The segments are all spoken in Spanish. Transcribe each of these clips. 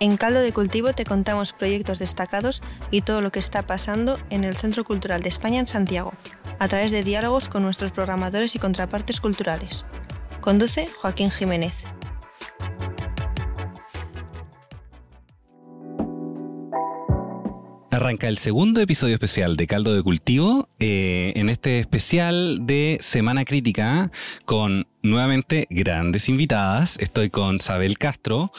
En Caldo de Cultivo te contamos proyectos destacados y todo lo que está pasando en el Centro Cultural de España en Santiago, a través de diálogos con nuestros programadores y contrapartes culturales. Conduce Joaquín Jiménez. Arranca el segundo episodio especial de Caldo de Cultivo, eh, en este especial de Semana Crítica, con nuevamente grandes invitadas. Estoy con Sabel Castro,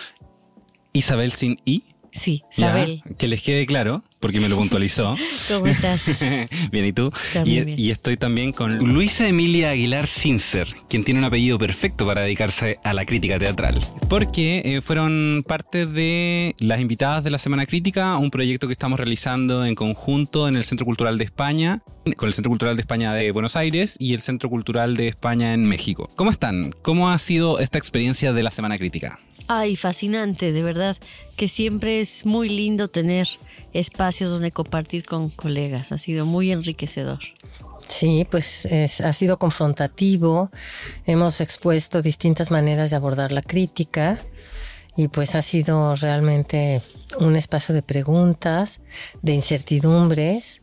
Isabel sin I. Sí, Ya, Sabel. que les quede claro, porque me lo puntualizó. ¿Cómo estás? bien, ¿y tú? También Y, bien. y estoy también con Luisa Emilia Aguilar Sincer, quien tiene un apellido perfecto para dedicarse a la crítica teatral. Porque eh, fueron parte de las invitadas de la Semana Crítica, un proyecto que estamos realizando en conjunto en el Centro Cultural de España, con el Centro Cultural de España de Buenos Aires y el Centro Cultural de España en México. ¿Cómo están? ¿Cómo ha sido esta experiencia de la Semana Crítica? Ay, fascinante, de verdad, que siempre es muy lindo tener espacios donde compartir con colegas. Ha sido muy enriquecedor. Sí, pues es- ha sido confrontativo. Hemos expuesto distintas maneras de abordar la crítica y pues ha sido realmente un espacio de preguntas, de incertidumbres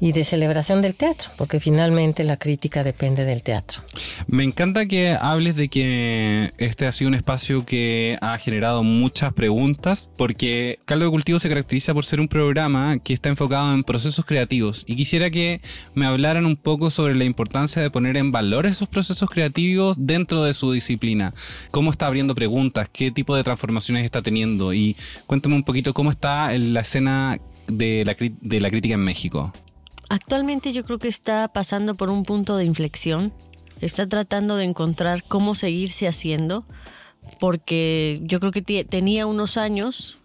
y de celebración del teatro, porque finalmente la crítica depende del teatro. Me encanta que hables de que este ha sido un espacio que ha generado muchas preguntas, porque Caldo de Cultivo se caracteriza por ser un programa que está enfocado en procesos creativos. Y quisiera que me hablaran un poco sobre la importancia de poner en valor esos procesos creativos dentro de su disciplina. ¿Cómo está abriendo preguntas? ¿Qué tipo de transformaciones está teniendo? Y cuéntame un poquito cómo está la escena de la, de la crítica en México. Actualmente yo creo que está pasando por un punto de inflexión. Está tratando de encontrar cómo seguirse haciendo, porque yo creo que tenía unos años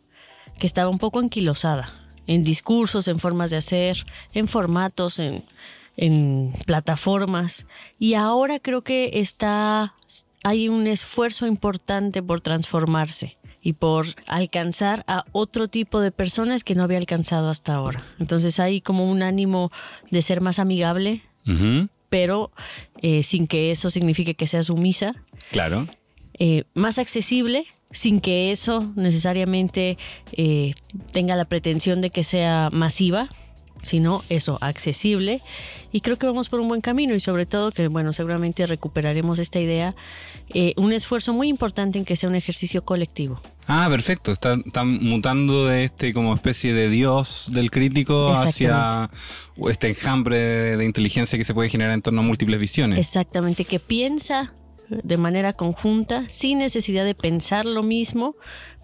que estaba un poco anquilosada en discursos, en formas de hacer, en formatos, en, en plataformas. Y ahora creo que está hay un esfuerzo importante por transformarse y por alcanzar a otro tipo de personas que no había alcanzado hasta ahora. Entonces hay como un ánimo de ser más amigable, pero eh, sin que eso signifique que sea sumisa, Claro. eh, más accesible, sin que eso necesariamente eh, tenga la pretensión de que sea masiva, sino eso, accesible. Y creo que vamos por un buen camino y sobre todo que, bueno, seguramente recuperaremos esta idea, eh, un esfuerzo muy importante en que sea un ejercicio colectivo. Ah, perfecto. Están, están mutando de este como especie de dios del crítico hacia este enjambre de, de inteligencia que se puede generar en torno a múltiples visiones. Exactamente, que piensa de manera conjunta, sin necesidad de pensar lo mismo,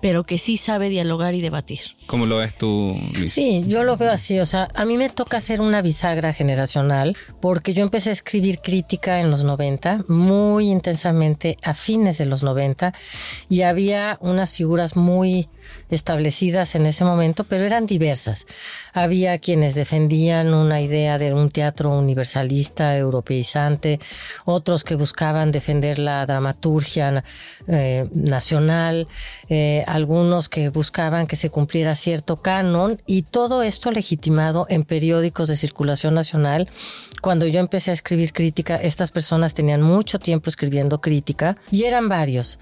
pero que sí sabe dialogar y debatir. ¿Cómo lo ves tú, Luis? Sí, yo lo veo así, o sea, a mí me toca hacer una bisagra generacional porque yo empecé a escribir crítica en los 90, muy intensamente a fines de los 90 y había unas figuras muy establecidas en ese momento, pero eran diversas. Había quienes defendían una idea de un teatro universalista, europeizante, otros que buscaban defender la dramaturgia eh, nacional, eh, algunos que buscaban que se cumpliera cierto canon y todo esto legitimado en periódicos de circulación nacional. Cuando yo empecé a escribir crítica, estas personas tenían mucho tiempo escribiendo crítica y eran varios.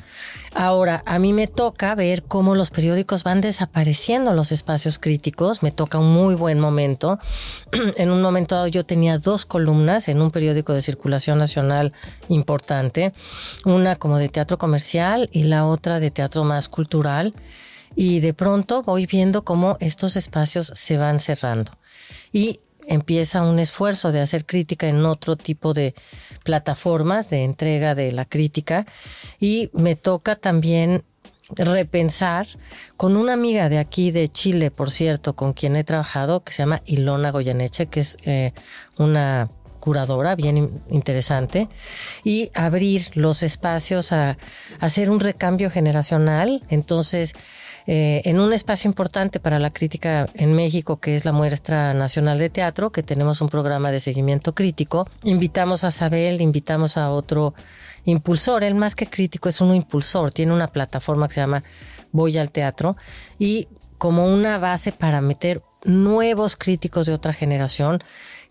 Ahora, a mí me toca ver cómo los periódicos van desapareciendo los espacios críticos. Me toca un muy buen momento. en un momento dado yo tenía dos columnas en un periódico de circulación nacional importante. Una como de teatro comercial y la otra de teatro más cultural. Y de pronto voy viendo cómo estos espacios se van cerrando. Y empieza un esfuerzo de hacer crítica en otro tipo de plataformas de entrega de la crítica y me toca también repensar con una amiga de aquí de Chile, por cierto, con quien he trabajado, que se llama Ilona Goyaneche, que es eh, una curadora bien in- interesante, y abrir los espacios a hacer un recambio generacional. Entonces, eh, en un espacio importante para la crítica en México, que es la Muestra Nacional de Teatro, que tenemos un programa de seguimiento crítico. Invitamos a Sabel, invitamos a otro impulsor, él más que crítico es un impulsor, tiene una plataforma que se llama Voy al Teatro y como una base para meter nuevos críticos de otra generación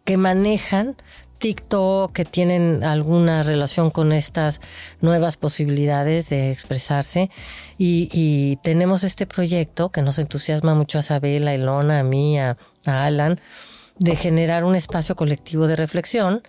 que manejan TikTok, que tienen alguna relación con estas nuevas posibilidades de expresarse. Y, tenemos este proyecto que nos entusiasma mucho a Isabela, a Ilona, a mí, a, Alan, de generar un espacio colectivo de reflexión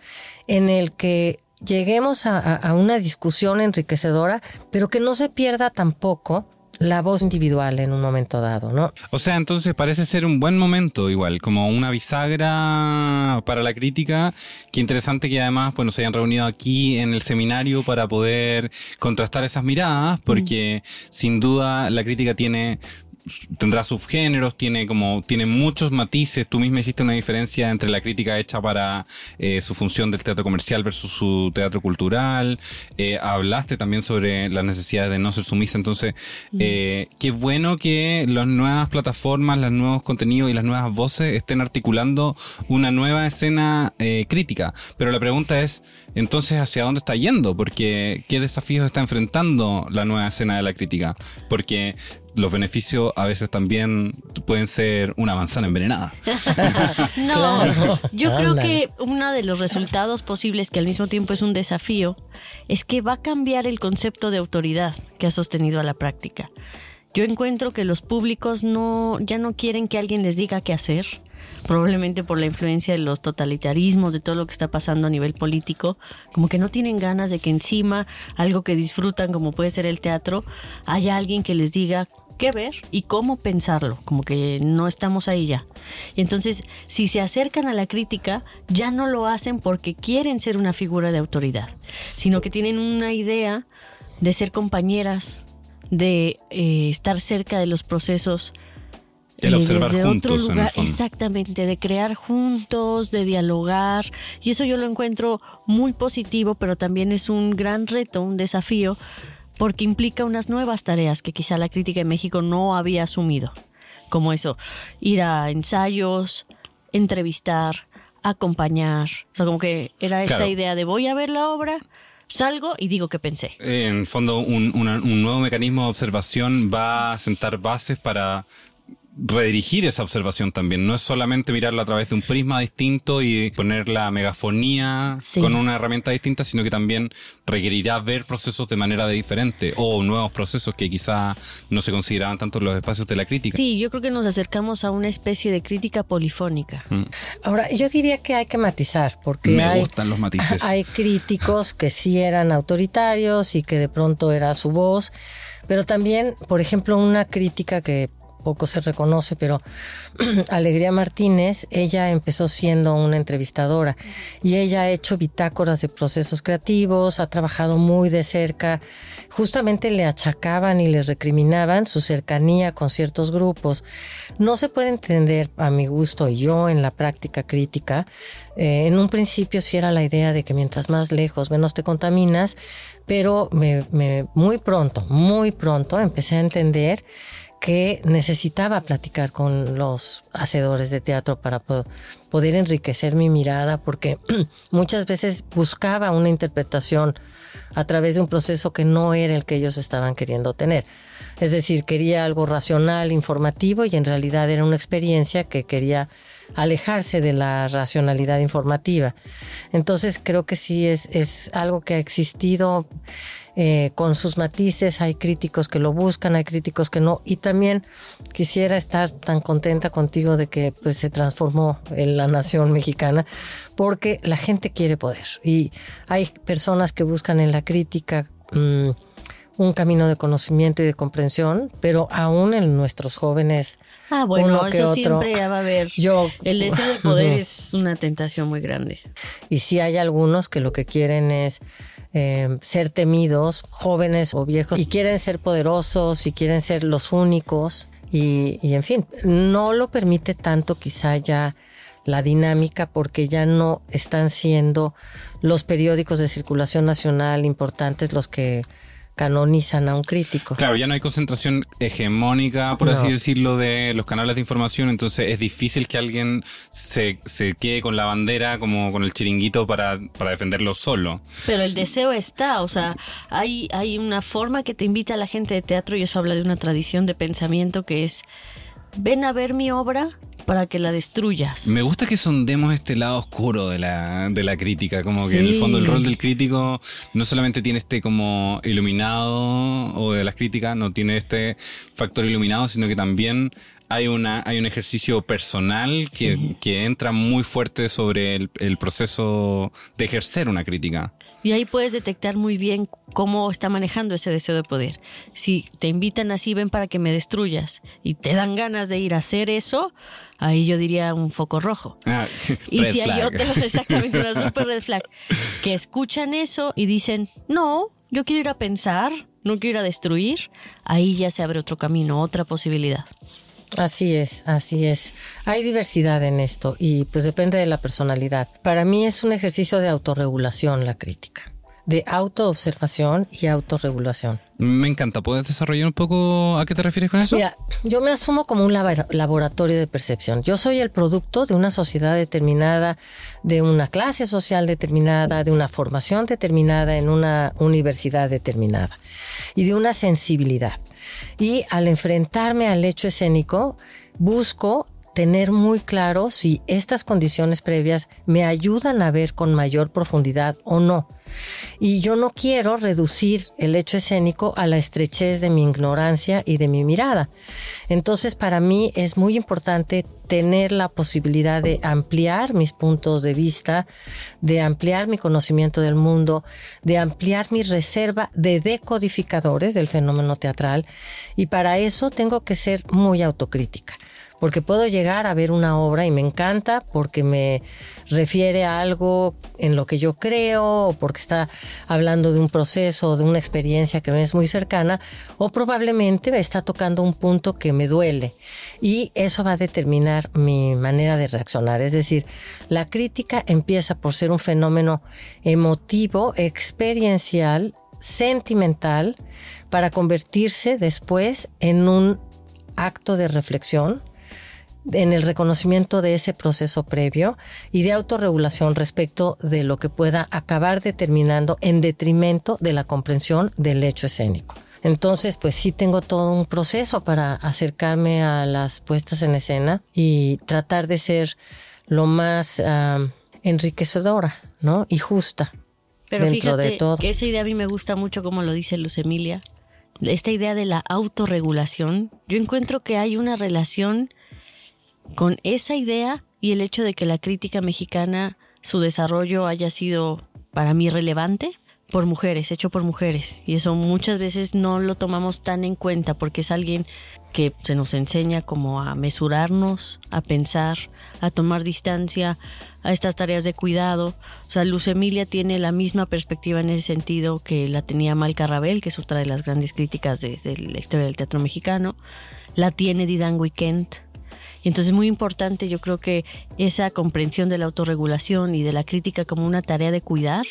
en el que lleguemos a, una discusión enriquecedora, pero que no se pierda tampoco la voz individual en un momento dado, ¿no? O sea, entonces parece ser un buen momento igual, como una bisagra para la crítica. Qué interesante que además, bueno, se hayan reunido aquí en el seminario para poder contrastar esas miradas, porque sin duda la crítica tiene tendrá subgéneros, tiene como, tiene muchos matices. Tú misma hiciste una diferencia entre la crítica hecha para eh, su función del teatro comercial versus su teatro cultural. Eh, hablaste también sobre las necesidades de no ser sumisa. Entonces, eh, qué bueno que las nuevas plataformas, los nuevos contenidos y las nuevas voces estén articulando una nueva escena crítica. Pero la pregunta es, entonces, ¿hacia dónde está yendo? Porque, ¿qué desafíos está enfrentando la nueva escena de la crítica? Porque los beneficios a veces también pueden ser una manzana envenenada. no, yo creo que uno de los resultados posibles, que al mismo tiempo es un desafío, es que va a cambiar el concepto de autoridad que ha sostenido a la práctica. Yo encuentro que los públicos no, ya no quieren que alguien les diga qué hacer, probablemente por la influencia de los totalitarismos, de todo lo que está pasando a nivel político, como que no tienen ganas de que encima algo que disfrutan como puede ser el teatro, haya alguien que les diga qué ver y cómo pensarlo, como que no estamos ahí ya. Y entonces, si se acercan a la crítica, ya no lo hacen porque quieren ser una figura de autoridad, sino que tienen una idea de ser compañeras, de eh, estar cerca de los procesos. El eh, observar juntos, lugar, exactamente, de crear juntos, de dialogar, y eso yo lo encuentro muy positivo, pero también es un gran reto, un desafío, porque implica unas nuevas tareas que quizá la crítica en México no había asumido, como eso, ir a ensayos, entrevistar, acompañar, o sea, como que era esta idea de voy a ver la obra, salgo y digo que pensé. En fondo, un, un nuevo mecanismo de observación va a sentar bases para redirigir esa observación también. No es solamente mirarla a través de un prisma distinto y poner la megafonía con una herramienta distinta, sino que también requerirá ver procesos de manera diferente o nuevos procesos que quizá no se consideraban tanto en los espacios de la crítica. Sí, yo creo que nos acercamos a una especie de crítica polifónica. Mm. Ahora, yo diría que hay que matizar, porque Me hay, gustan los matices. hay críticos que sí eran autoritarios y que de pronto era su voz. Pero también, por ejemplo, una crítica que poco se reconoce, pero Alegría Martínez, ella empezó siendo una entrevistadora y ella ha hecho bitácoras de procesos creativos, ha trabajado muy de cerca, justamente le achacaban y le recriminaban su cercanía con ciertos grupos. No se puede entender, a mi gusto y yo en la práctica crítica, eh, en un principio sí era la idea de que mientras más lejos, menos te contaminas, pero muy pronto, muy pronto empecé a entender que necesitaba platicar con los hacedores de teatro para poder enriquecer mi mirada, porque muchas veces buscaba una interpretación a través de un proceso que no era el que ellos estaban queriendo tener. Es decir, quería algo racional, informativo, y en realidad era una experiencia que quería alejarse de la racionalidad informativa. Entonces creo que sí es, es algo que ha existido eh, con sus matices, hay críticos que lo buscan, hay críticos que no, y también quisiera estar tan contenta contigo de que pues se transformó en la nación mexicana, porque la gente quiere poder, y hay personas que buscan en la crítica mm, un camino de conocimiento y de comprensión, pero aún en nuestros jóvenes Ah, bueno, eso siempre va a haber. Yo, el deseo de poder es una tentación muy grande. Y sí hay algunos que lo que quieren es eh, ser temidos, jóvenes o viejos, y quieren ser poderosos y quieren ser los únicos. Y, y en fin, no lo permite tanto quizá ya la dinámica porque ya no están siendo los periódicos de circulación nacional importantes los que canonizan a un crítico. Claro, ya no hay concentración hegemónica, por así decirlo, de los canales de información, entonces es difícil que alguien se, se quede con la bandera como con el chiringuito para, para defenderlo solo. Pero el deseo está, o sea, hay, hay una forma que te invita a la gente de teatro y eso habla de una tradición de pensamiento que es ven a ver mi obra para que la destruyas. Me gusta que sondemos este lado oscuro de la, de la crítica, como que en el fondo el rol del crítico no solamente tiene este como iluminado o de las críticas, no tiene este factor iluminado, sino que también hay una hay un ejercicio personal que, que entra muy fuerte sobre el, el proceso de ejercer una crítica. Y ahí puedes detectar muy bien cómo está manejando ese deseo de poder. Si te invitan así, ven para que me destruyas y te dan ganas de ir a hacer eso, ahí yo diría un foco rojo. Ah, y red si hay otros, exactamente, una super red flag, que escuchan eso y dicen, no, yo quiero ir a pensar, no quiero ir a destruir, ahí ya se abre otro camino, otra posibilidad. Así es, así es. Hay diversidad en esto y pues depende de la personalidad. Para mí es un ejercicio de autorregulación la crítica, de autoobservación y autorregulación. Me encanta. ¿Puedes desarrollar un poco a qué te refieres con eso? Mira, yo me asumo como un labo- laboratorio de percepción. Yo soy el producto de una sociedad determinada, de una clase social determinada, de una formación determinada en una universidad determinada y de una sensibilidad. Y al enfrentarme al hecho escénico, busco tener muy claro si estas condiciones previas me ayudan a ver con mayor profundidad o no. Y yo no quiero reducir el hecho escénico a la estrechez de mi ignorancia y de mi mirada. Entonces, para mí es muy importante tener la posibilidad de ampliar mis puntos de vista, de ampliar mi conocimiento del mundo, de ampliar mi reserva de decodificadores del fenómeno teatral. Y para eso tengo que ser muy autocrítica porque puedo llegar a ver una obra y me encanta porque me refiere a algo en lo que yo creo o porque está hablando de un proceso o de una experiencia que me es muy cercana o probablemente me está tocando un punto que me duele y eso va a determinar mi manera de reaccionar. Es decir, la crítica empieza por ser un fenómeno emotivo, experiencial, sentimental, para convertirse después en un acto de reflexión en el reconocimiento de ese proceso previo y de autorregulación respecto de lo que pueda acabar determinando en detrimento de la comprensión del hecho escénico. Entonces, pues sí tengo todo un proceso para acercarme a las puestas en escena y tratar de ser lo más ah, enriquecedora, ¿no? Y justa Pero dentro fíjate de todo. que esa idea a mí me gusta mucho como lo dice Luz Emilia. Esta idea de la autorregulación. Yo encuentro que hay una relación con esa idea y el hecho de que la crítica mexicana, su desarrollo haya sido para mí relevante por mujeres, hecho por mujeres. Y eso muchas veces no lo tomamos tan en cuenta porque es alguien que se nos enseña como a mesurarnos, a pensar, a tomar distancia, a estas tareas de cuidado. O sea, Luz Emilia tiene la misma perspectiva en ese sentido que la tenía Mal Carrabel, que es otra de las grandes críticas de, de la historia del teatro mexicano. La tiene Didan Kent. Y entonces es muy importante, yo creo que esa comprensión de la autorregulación y de la crítica como una tarea de cuidar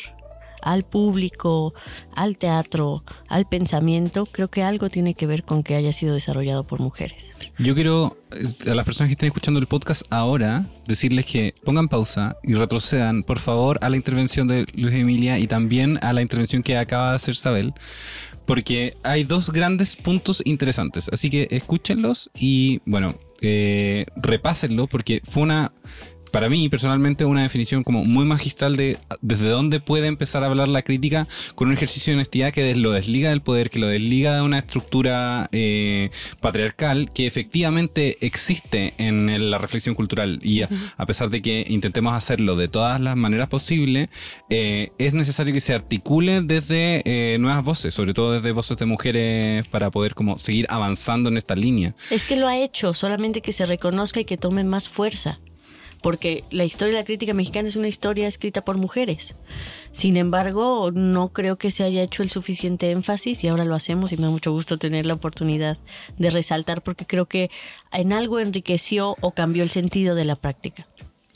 al público, al teatro, al pensamiento, creo que algo tiene que ver con que haya sido desarrollado por mujeres. Yo quiero eh, a las personas que estén escuchando el podcast ahora decirles que pongan pausa y retrocedan, por favor, a la intervención de Luis Emilia y también a la intervención que acaba de hacer Sabel, porque hay dos grandes puntos interesantes. Así que escúchenlos y, bueno, eh, repásenlo porque fue una para mí personalmente una definición como muy magistral de desde dónde puede empezar a hablar la crítica con un ejercicio de honestidad que des- lo desliga del poder, que lo desliga de una estructura eh, patriarcal que efectivamente existe en la reflexión cultural y a, a pesar de que intentemos hacerlo de todas las maneras posibles, eh, es necesario que se articule desde eh, nuevas voces, sobre todo desde voces de mujeres para poder como seguir avanzando en esta línea. Es que lo ha hecho, solamente que se reconozca y que tome más fuerza. Porque la historia de la crítica mexicana es una historia escrita por mujeres. Sin embargo, no creo que se haya hecho el suficiente énfasis y ahora lo hacemos y me da mucho gusto tener la oportunidad de resaltar porque creo que en algo enriqueció o cambió el sentido de la práctica.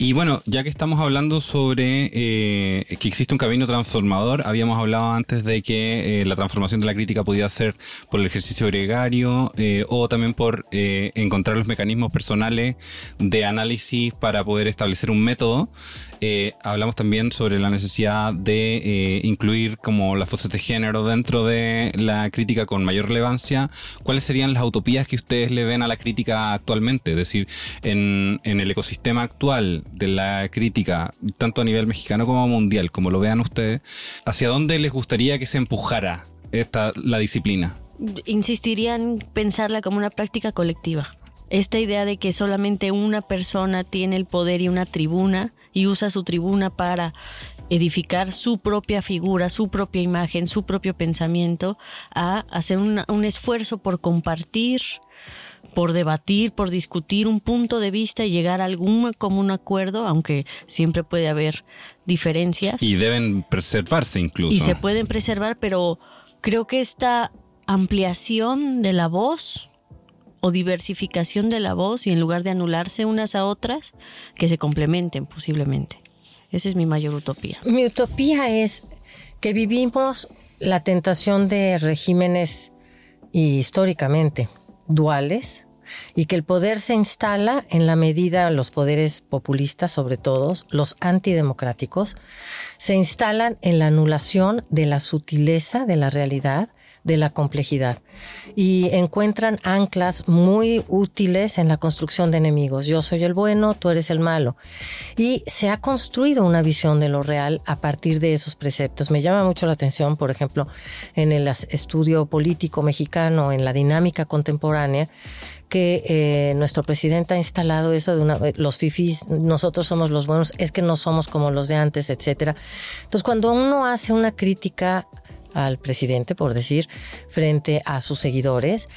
Y bueno, ya que estamos hablando sobre eh, que existe un camino transformador, habíamos hablado antes de que eh, la transformación de la crítica podía ser por el ejercicio gregario eh, o también por encontrar los mecanismos personales de análisis para poder establecer un método. hablamos también sobre la necesidad de incluir como las voces de género dentro de la crítica con mayor relevancia. ¿Cuáles serían las utopías que ustedes le ven a la crítica actualmente? Es decir, en, en el ecosistema actual de la crítica, tanto a nivel mexicano como mundial, como lo vean ustedes, ¿hacia dónde les gustaría que se empujara esta, la disciplina? Insistiría en pensarla como una práctica colectiva. Esta idea de que solamente una persona tiene el poder y una tribuna y usa su tribuna para edificar su propia figura, su propia imagen, su propio pensamiento, a hacer un esfuerzo por compartir por debatir, por discutir un punto de vista y llegar a algún común acuerdo, aunque siempre puede haber diferencias. Y deben preservarse incluso. Y se pueden preservar, pero creo que esta ampliación de la voz o diversificación de la voz y en lugar de anularse unas a otras, que se complementen posiblemente. Esa es mi mayor utopía. Mi utopía es que vivimos la tentación de regímenes históricamente duales y que el poder se instala en la medida, los poderes populistas sobre todo, los antidemocráticos, se instalan en la anulación de la sutileza de la realidad de la complejidad y encuentran anclas muy útiles en la construcción de enemigos. Yo soy el bueno, tú eres el malo. Y se ha construido una visión de lo real a partir de esos preceptos. Me llama mucho la atención, por ejemplo, en el estudio político mexicano, en la dinámica contemporánea, que eh, nuestro presidente ha instalado eso de una, los fifis, nosotros somos los buenos, es que no somos como los de antes, etcétera. Entonces, cuando uno hace una crítica al presidente, por decir, frente a sus seguidores,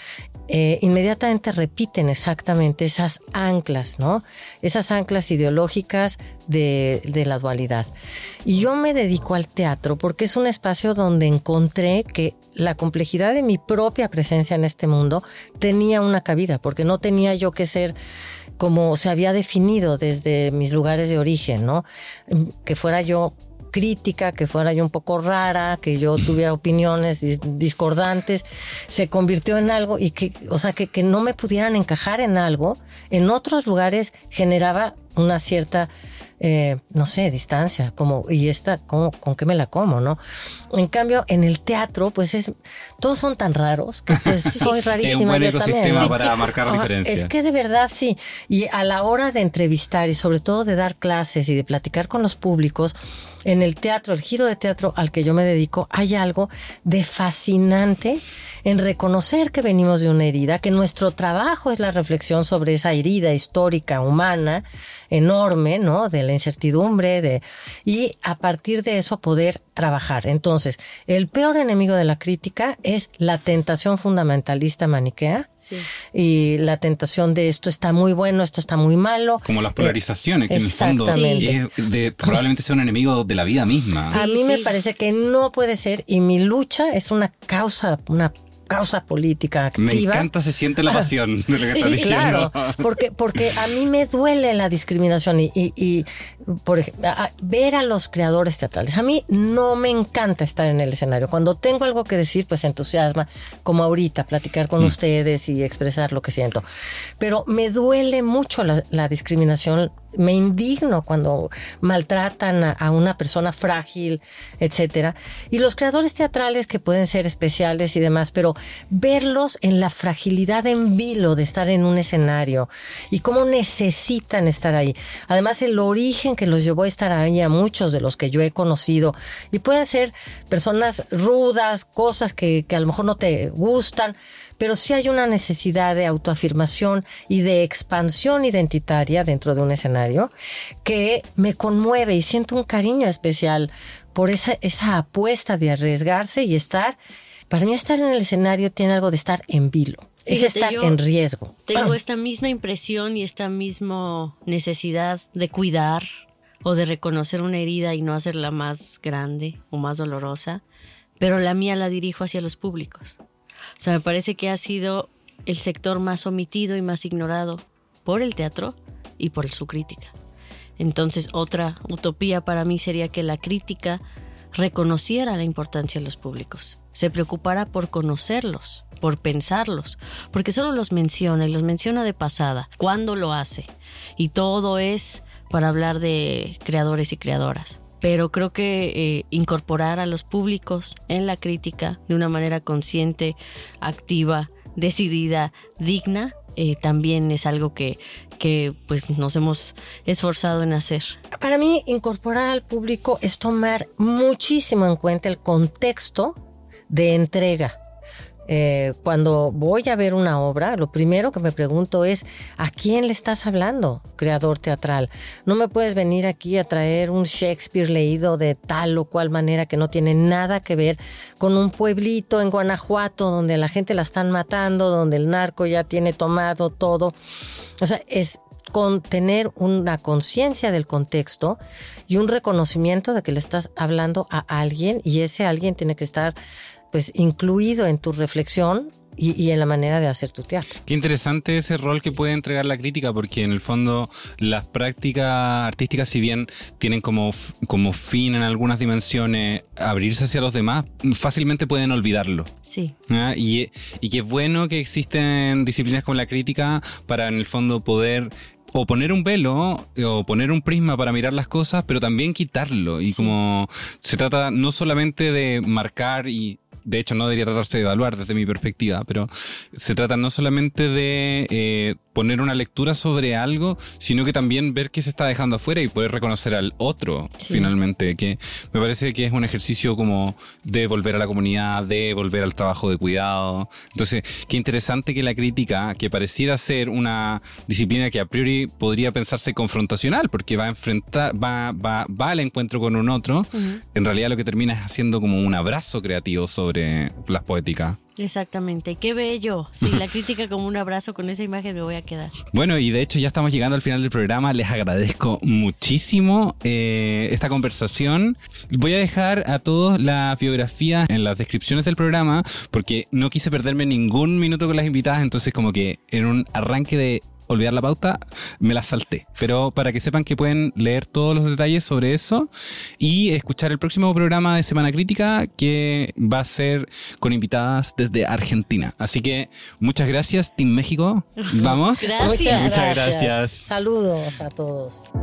eh, inmediatamente repiten exactamente esas anclas, ¿no? Esas anclas ideológicas de, de, la dualidad. Y yo me dedico al teatro porque es un espacio donde encontré que la complejidad de mi propia presencia en este mundo tenía una cabida, porque no tenía yo que ser como se había definido desde mis lugares de origen, ¿no? Que fuera yo crítica, que fuera yo un poco rara, que yo tuviera opiniones discordantes, se convirtió en algo y que, o sea, que, que no me pudieran encajar en algo, en otros lugares generaba una cierta eh, no sé, distancia, como, y esta, ¿con qué me la como, no? En cambio, en el teatro, pues es, todos son tan raros que pues soy rarísima. Es un buen ecosistema para marcar diferencias. Es que de verdad sí, y a la hora de entrevistar y sobre todo de dar clases y de platicar con los públicos, en el teatro, el giro de teatro al que yo me dedico, hay algo de fascinante en reconocer que venimos de una herida, que nuestro trabajo es la reflexión sobre esa herida histórica, humana, enorme, ¿no? De la incertidumbre, de, y a partir de eso poder trabajar. Entonces, el peor enemigo de la crítica es la tentación fundamentalista maniquea y la tentación de esto está muy bueno, esto está muy malo. Como las polarizaciones, que en el fondo de, probablemente sea un enemigo de la vida misma. a mí me parece que no puede ser y mi lucha es una causa, una causa política activa. Me encanta, se siente la ah, pasión de lo que sí, Claro, porque, porque a mí me duele la discriminación y, y, por ejemplo, ver a los creadores teatrales. A mí no me encanta estar en el escenario. Cuando tengo algo que decir, pues entusiasma, como ahorita, platicar con mm. ustedes y expresar lo que siento. Pero me duele mucho la, la discriminación me indigno cuando maltratan a, una persona frágil, etcétera. Y los creadores teatrales que pueden ser especiales y demás, pero verlos en la fragilidad en vilo de estar en un escenario y cómo necesitan estar ahí. Además, el origen que los llevó a estar ahí a muchos de los que yo he conocido y pueden ser personas rudas, cosas que, que a lo mejor no te gustan, pero sí hay una necesidad de autoafirmación y de expansión identitaria dentro de un escenario que me conmueve y siento un cariño especial por esa, esa apuesta de arriesgarse y estar, para mí estar en el escenario tiene algo de estar en vilo. Es estar en riesgo. Tengo esta misma impresión y esta misma necesidad de cuidar o de reconocer una herida y no hacerla más grande o más dolorosa, pero la mía la dirijo hacia los públicos. O sea, me parece que ha sido el sector más omitido y más ignorado por el teatro y por su crítica. Entonces otra utopía para mí sería que la crítica reconociera la importancia de los públicos, se preocupara por conocerlos, por pensarlos, porque solo los menciona y los menciona de pasada, cuando lo hace, y todo es para hablar de creadores y creadoras. Pero creo que eh, incorporar a los públicos en la crítica de una manera consciente, activa, decidida, digna, eh, también es algo que, que pues nos hemos esforzado en hacer. Para mí, incorporar al público es tomar muchísimo en cuenta el contexto de entrega. Eh, cuando voy a ver una obra, lo primero que me pregunto es, ¿a quién le estás hablando, creador teatral? No me puedes venir aquí a traer un Shakespeare leído de tal o cual manera que no tiene nada que ver con un pueblito en Guanajuato donde la gente la están matando, donde el narco ya tiene tomado todo. O sea, es con tener una conciencia del contexto y un reconocimiento de que le estás hablando a alguien y ese alguien tiene que estar pues incluido en tu reflexión y, en la manera de hacer tu teatro. Qué interesante ese rol que puede entregar la crítica, porque en el fondo las prácticas artísticas, si bien tienen como, como fin en algunas dimensiones abrirse hacia los demás, fácilmente pueden olvidarlo. Sí. ¿Ah? Y, y qué bueno que existen disciplinas como la crítica para en el fondo poder o poner un velo o poner un prisma para mirar las cosas, pero también quitarlo. Y como se trata no solamente de marcar y de hecho no debería tratarse de evaluar desde mi perspectiva, pero se trata no solamente de eh, poner una lectura sobre algo, sino que también ver qué se está dejando afuera y poder reconocer al otro finalmente, que me parece que es un ejercicio como de volver a la comunidad, de volver al trabajo de cuidado. Entonces, qué interesante que la crítica, que pareciera ser una disciplina que a priori podría pensarse confrontacional, porque va a enfrentar, va, va, va al encuentro con un otro, en realidad lo que termina es haciendo como un abrazo creativo sobre las poéticas. Exactamente, qué bello. Sí, la crítica como un abrazo con esa imagen me voy a quedar. Bueno, y de hecho ya estamos llegando al final del programa. Les agradezco muchísimo eh, esta conversación. Voy a dejar a todos la biografía en las descripciones del programa porque no quise perderme ningún minuto con las invitadas, entonces como que en un arranque de olvidar la pauta, me la salté. Pero para que sepan que pueden leer todos los detalles sobre eso y escuchar el próximo programa de Semana Crítica que va a ser con invitadas desde Argentina. Así que muchas gracias, Team México. Vamos. Muchas gracias. Saludos a todos.